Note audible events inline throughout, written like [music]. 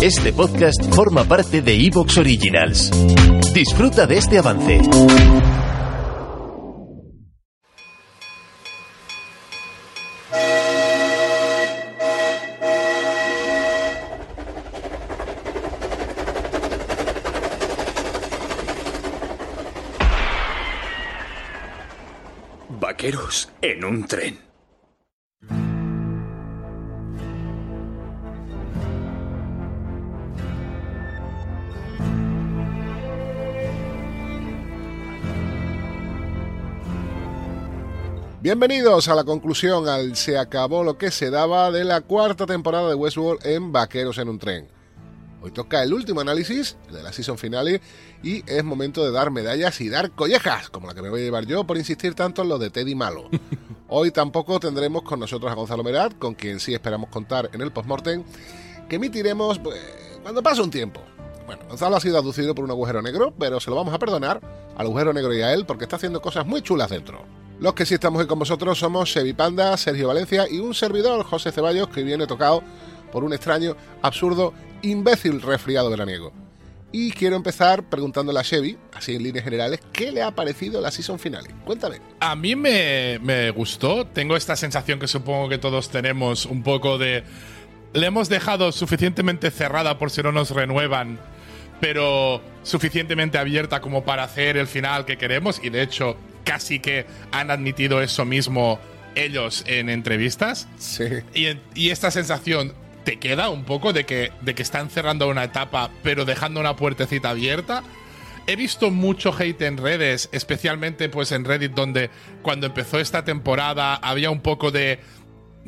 Este podcast forma parte de Evox Originals. Disfruta de este avance. Vaqueros en un tren. Bienvenidos a la conclusión, al se acabó lo que se daba de la cuarta temporada de Westworld en Vaqueros en un tren. Hoy toca el último análisis, el de la season finale, y es momento de dar medallas y dar collejas, como la que me voy a llevar yo por insistir tanto en lo de Teddy Malo. [laughs] Hoy tampoco tendremos con nosotros a Gonzalo Merat, con quien sí esperamos contar en el postmortem, que emitiremos pues, cuando pase un tiempo. Bueno, Gonzalo ha sido aducido por un agujero negro, pero se lo vamos a perdonar al agujero negro y a él porque está haciendo cosas muy chulas dentro. Los que sí estamos hoy con vosotros somos Sevi Panda, Sergio Valencia y un servidor, José Ceballos, que viene tocado por un extraño, absurdo, imbécil resfriado veraniego. Y quiero empezar preguntándole a Chevy, así en líneas generales, ¿qué le ha parecido la season final? Cuéntame. A mí me, me gustó. Tengo esta sensación que supongo que todos tenemos un poco de. Le hemos dejado suficientemente cerrada por si no nos renuevan, pero suficientemente abierta como para hacer el final que queremos. Y de hecho, casi que han admitido eso mismo ellos en entrevistas. Sí. Y, y esta sensación te queda un poco de que, de que están cerrando una etapa, pero dejando una puertecita abierta. He visto mucho hate en redes, especialmente pues en Reddit, donde cuando empezó esta temporada había un poco de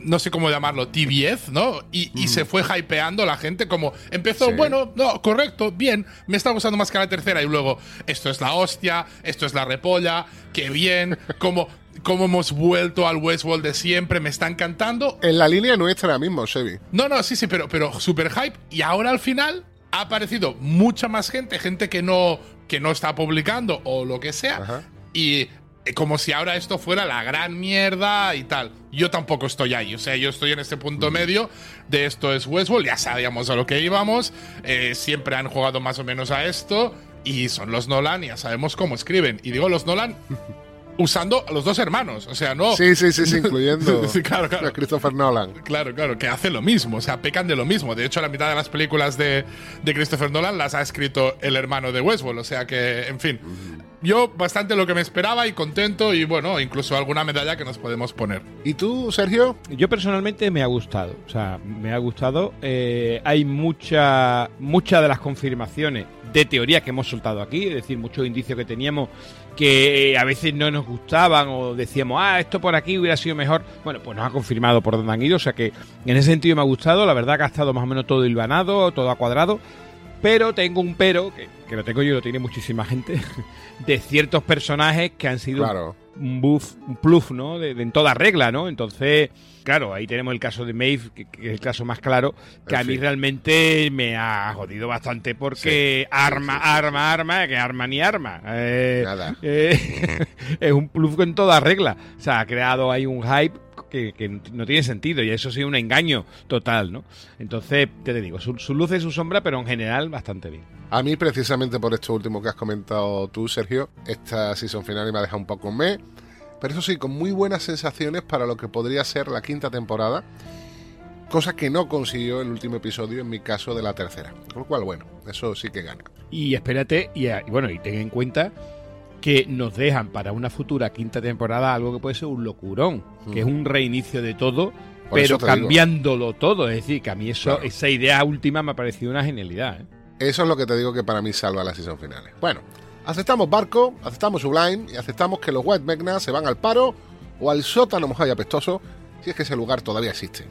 no sé cómo llamarlo, tibiez, ¿no? Y, y se fue hypeando la gente como empezó, Sí. bueno, no, correcto, bien, me está gustando más que la tercera y luego esto es la hostia, esto es la repolla, qué bien, [laughs] como cómo hemos vuelto al Westworld de siempre, me está encantando. En la línea nuestra ahora mismo, Chevy. No, no, sí, sí, pero, pero super hype. Y ahora al final ha aparecido mucha más gente, gente que no, que no está publicando o lo que sea. Ajá. Y como si ahora esto fuera la gran mierda y tal. Yo tampoco estoy ahí. O sea, yo estoy en este punto medio de esto es Westworld. Ya sabíamos a lo que íbamos. eh, siempre han jugado más o menos a esto. Y son los Nolan ya sabemos cómo escriben. Y digo los Nolan usando a los dos hermanos. O sea, no. Sí, sí, sí, sí, [laughs] incluyendo Sí, claro, claro. a Christopher Nolan. Claro, claro, que hace lo mismo, o sea, pecan de lo mismo. De hecho, la mitad de las películas de, de Christopher Nolan las ha escrito el hermano de Westworld, o sea que, en fin, yo bastante lo que me esperaba y contento y bueno, incluso alguna medalla que nos podemos poner. ¿Y tú, Sergio? Yo personalmente me ha gustado, o sea, me ha gustado. Eh, hay mucha, muchas de las confirmaciones de teoría que hemos soltado aquí, es decir, muchos indicios que teníamos que a veces no nos gustaban o decíamos, ah, esto por aquí hubiera sido mejor. Bueno, pues nos ha confirmado por dónde han ido, o sea que en ese sentido me ha gustado. La verdad que ha estado más o menos todo hilvanado, todo a cuadrado. Pero tengo un pero, que, que lo tengo yo y lo tiene muchísima gente, [laughs] de ciertos personajes que han sido Claro. un buff, un pluff, ¿no? De, de en toda regla, ¿no? Entonces, claro, ahí tenemos el caso de Maeve, que, que es el caso más claro, que a mí fin. realmente me ha jodido bastante porque arma, arma, arma, que arma ni arma. Eh, Nada. eh, [laughs] es un pluff en toda regla. O sea, ha creado ahí un hype que, que no tiene sentido y eso sí un engaño total, ¿no? Entonces, ¿qué te digo? Su, su luz y su sombra, pero en general bastante bien. A mí, precisamente por esto último que has comentado tú, Sergio, esta season final me ha dejado un poco me. Pero eso sí, con muy buenas sensaciones para lo que podría ser la quinta temporada. Cosa que no consiguió el último episodio, en mi caso, de la tercera. Con lo cual, bueno, eso sí que gana. Y espérate, y bueno, y ten en cuenta que nos dejan para una futura quinta temporada algo que puede ser un locurón, que es un reinicio de todo, Por pero digo. cambiándolo todo. Es decir, que a mí eso, Claro. esa idea última me ha parecido una genialidad. ¿eh? Eso es lo que te digo que para mí salva las season finales. Bueno, aceptamos Barco, aceptamos Sublime y aceptamos que los White Magna se van al paro o al sótano mojado y apestoso, si es que ese lugar todavía existe.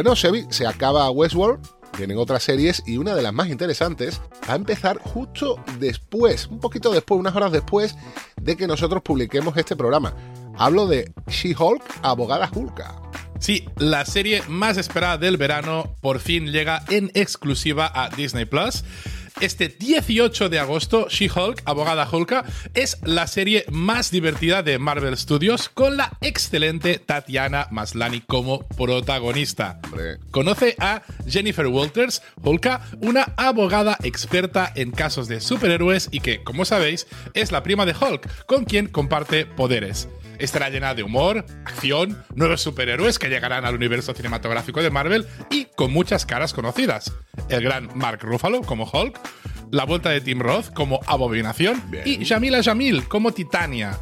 Bueno, Sebi, se acaba Westworld, vienen otras series y una de las más interesantes va a empezar justo después, un poquito después, unas horas después de que nosotros publiquemos este programa. Hablo de She-Hulk, abogada Hulka. Sí, la serie más esperada del verano por fin llega en exclusiva a Disney Plus. Este 18 de agosto, She-Hulk, abogada Hulka, es la serie más divertida de Marvel Studios con la excelente Tatiana Maslany como protagonista. Conoce a Jennifer Walters, Hulka, una abogada experta en casos de superhéroes y que, como sabéis, es la prima de Hulk, con quien comparte poderes. Estará llena de humor, acción, nuevos superhéroes que llegarán al universo cinematográfico de Marvel y con muchas caras conocidas. El gran Mark Ruffalo como Hulk, la vuelta de Tim Roth como Abominación Bien. y Jamila Jamil como Titania.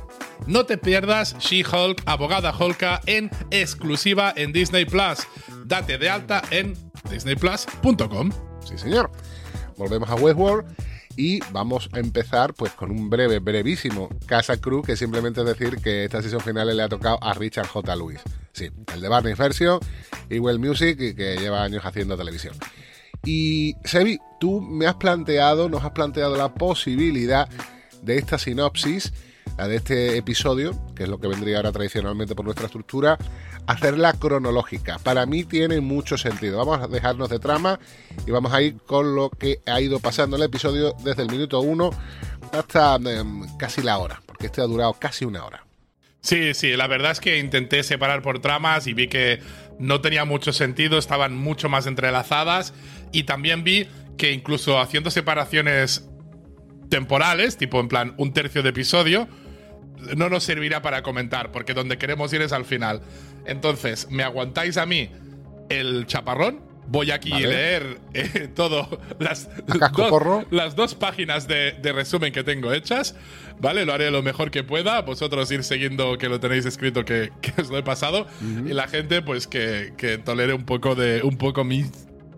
No te pierdas She-Hulk, abogada Hulka en exclusiva en Disney Plus. Date de alta en disneyplus.com. Sí, señor. Volvemos a Westworld y vamos a empezar pues con un breve, brevísimo Casa Cruz, que simplemente es decir que esta sesión final le ha tocado a Richard J. Lewis. Sí, el de Barney y Well Music, que lleva años haciendo televisión. Y Sebi, tú me has planteado, nos has planteado la posibilidad de esta sinopsis, de este episodio, que es lo que vendría ahora tradicionalmente por nuestra estructura, hacerla cronológica. Para mí tiene mucho sentido. Vamos a dejarnos de trama y vamos a ir con lo que ha ido pasando el episodio desde el minuto 1 hasta em, casi la hora, porque este ha durado casi una hora. Sí, sí, la verdad es que intenté separar por tramas y vi que no tenía mucho sentido, estaban mucho más entrelazadas y también vi que incluso haciendo separaciones temporales, tipo en plan un tercio de episodio, no nos servirá para comentar, porque donde queremos ir es al final. Entonces, ¿me aguantáis a mí el chaparrón? Voy aquí Vale. a leer eh, todo, las, dos, las dos páginas de, de resumen que tengo hechas, ¿vale? Lo haré lo mejor que pueda. Vosotros ir siguiendo que lo tenéis escrito que, que os lo he pasado. Y la gente, pues que, que tolere un poco de. un poco mi.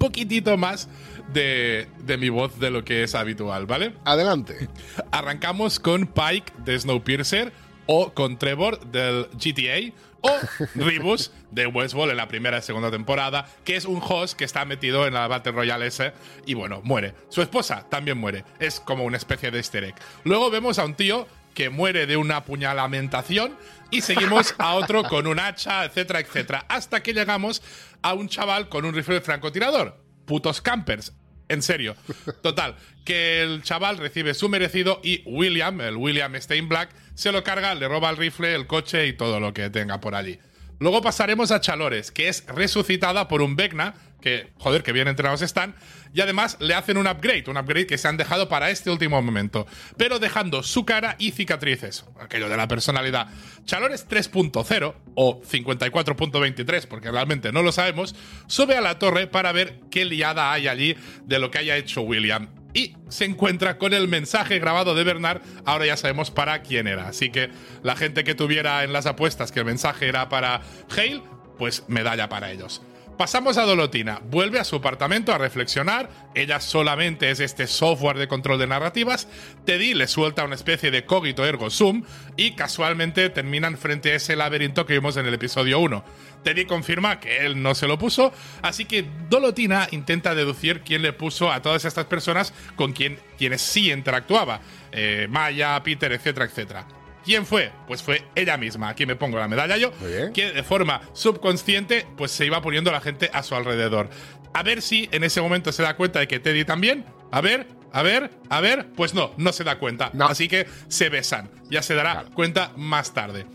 Poquitito más de, de mi voz de lo que es habitual, ¿vale? Adelante. [laughs] Arrancamos con Pike de Snowpiercer o con Trevor del GTA o [laughs] Rebus de Westworld en la primera y segunda temporada, que es un host que está metido en la Battle Royale ese y bueno, muere. Su esposa también muere. Es como una especie de easter egg. Luego vemos a un tío que muere de una puñalamentación y seguimos a otro con un hacha, etcétera, etcétera, hasta que llegamos a un chaval con un rifle de francotirador. Putos campers. En serio. Total, que el chaval recibe su merecido y William, el William Steinblack, se lo carga, le roba el rifle, el coche y todo lo que tenga por allí. Luego pasaremos a Chalores, que es resucitada por un Vecna, que, joder, que bien entrenados están, y además le hacen un upgrade, un upgrade que se han dejado para este último momento, pero dejando su cara y cicatrices, aquello de la personalidad. Chalores 3.0, o 54.23, porque realmente no lo sabemos, sube a la torre para ver qué liada hay allí de lo que haya hecho William. Y se encuentra con el mensaje grabado de Bernard, ahora ya sabemos para quién era. Así que la gente que tuviera en las apuestas que el mensaje era para Hale, pues medalla para ellos. Pasamos a Dolotina. Vuelve a su apartamento a reflexionar. Ella solamente es este software de control de narrativas. Teddy le suelta una especie de cogito ergo sum y casualmente terminan frente a ese laberinto que vimos en el episodio 1. Teddy confirma que él no se lo puso, así que Dolotina intenta deducir quién le puso a todas estas personas con quien, quienes sí interactuaba. Eh, Maya, Peter, etcétera, etcétera. ¿Quién fue? Pues fue ella misma. Aquí me pongo la medalla yo. Que de forma subconsciente, pues se iba poniendo la gente a su alrededor. A ver si en ese momento se da cuenta de que Teddy también. A ver, a ver, a ver. Pues no, no se da cuenta. No. Así que se besan. Ya se dará cuenta más tarde.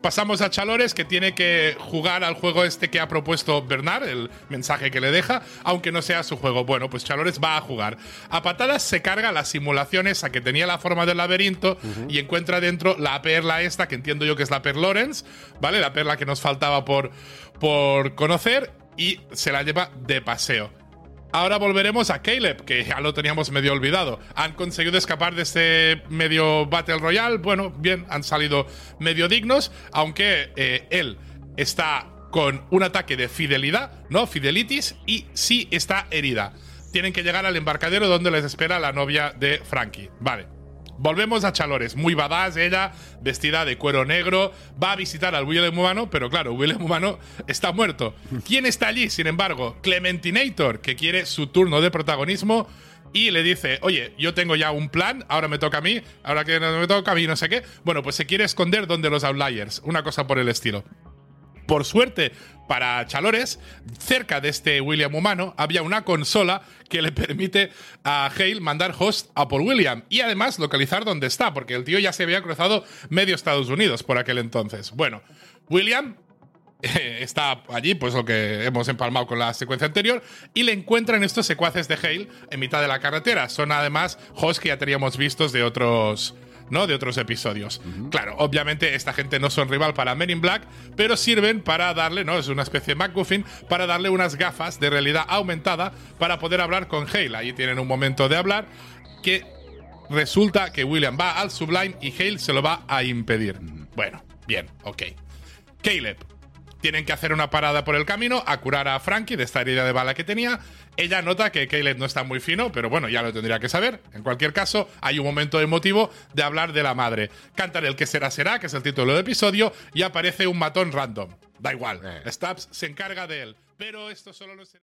Pasamos a Chalores, que tiene que jugar al juego este que ha propuesto Bernard, el mensaje que le deja, aunque no sea su juego. Bueno, pues Chalores va a jugar. A patadas se carga la simulación esa que tenía la forma del laberinto y encuentra dentro la perla esta, que entiendo yo que es la Per Lawrence, ¿vale? La perla que nos faltaba por, por conocer y se la lleva de paseo. Ahora volveremos a Caleb, que ya lo teníamos medio olvidado. Han conseguido escapar de este medio Battle Royale. Bueno, bien, han salido medio dignos, aunque eh, él está con un ataque de fidelidad, ¿no? Fidelitis, y sí está herida. Tienen que llegar al embarcadero donde les espera la novia de Frankie. Vale. Volvemos a Chalores, muy badass ella, vestida de cuero negro, va a visitar al William Humano, pero claro, William Humano está muerto. ¿Quién está allí, sin embargo? Clementinator, que quiere su turno de protagonismo y le dice, oye, yo tengo ya un plan, ahora me toca a mí, ahora que no me toca a mí, no sé qué. Bueno, pues se quiere esconder donde los Outliers, una cosa por el estilo. Por suerte para Chalores, cerca de este William humano había una consola que le permite a Hale mandar host a Paul William y además localizar dónde está, porque el tío ya se había cruzado medio Estados Unidos por aquel entonces. Bueno, William eh, [laughs] está allí, pues lo que hemos empalmado con la secuencia anterior, y le encuentran estos secuaces de Hale en mitad de la carretera. Son además hosts que ya teníamos vistos de otros ¿no? De otros episodios. Claro, obviamente esta gente no son rival para Men in Black, pero sirven para darle, ¿no? Es una especie de MacGuffin, para darle unas gafas de realidad aumentada para poder hablar con Hale. Ahí tienen un momento de hablar que resulta que William va al Sublime y Hale se lo va a impedir. Bueno, bien, ok. Caleb. Tienen que hacer una parada por el camino a curar a Frankie de esta herida de bala que tenía ella nota que Caleb no está muy fino, pero bueno, ya lo tendría que saber. En cualquier caso, hay un momento emotivo de hablar de la madre. Cantan el que será será, que es el título del episodio, y aparece un matón random. Da igual. Eh. Stubbs se encarga de él. Pero esto solo lo será.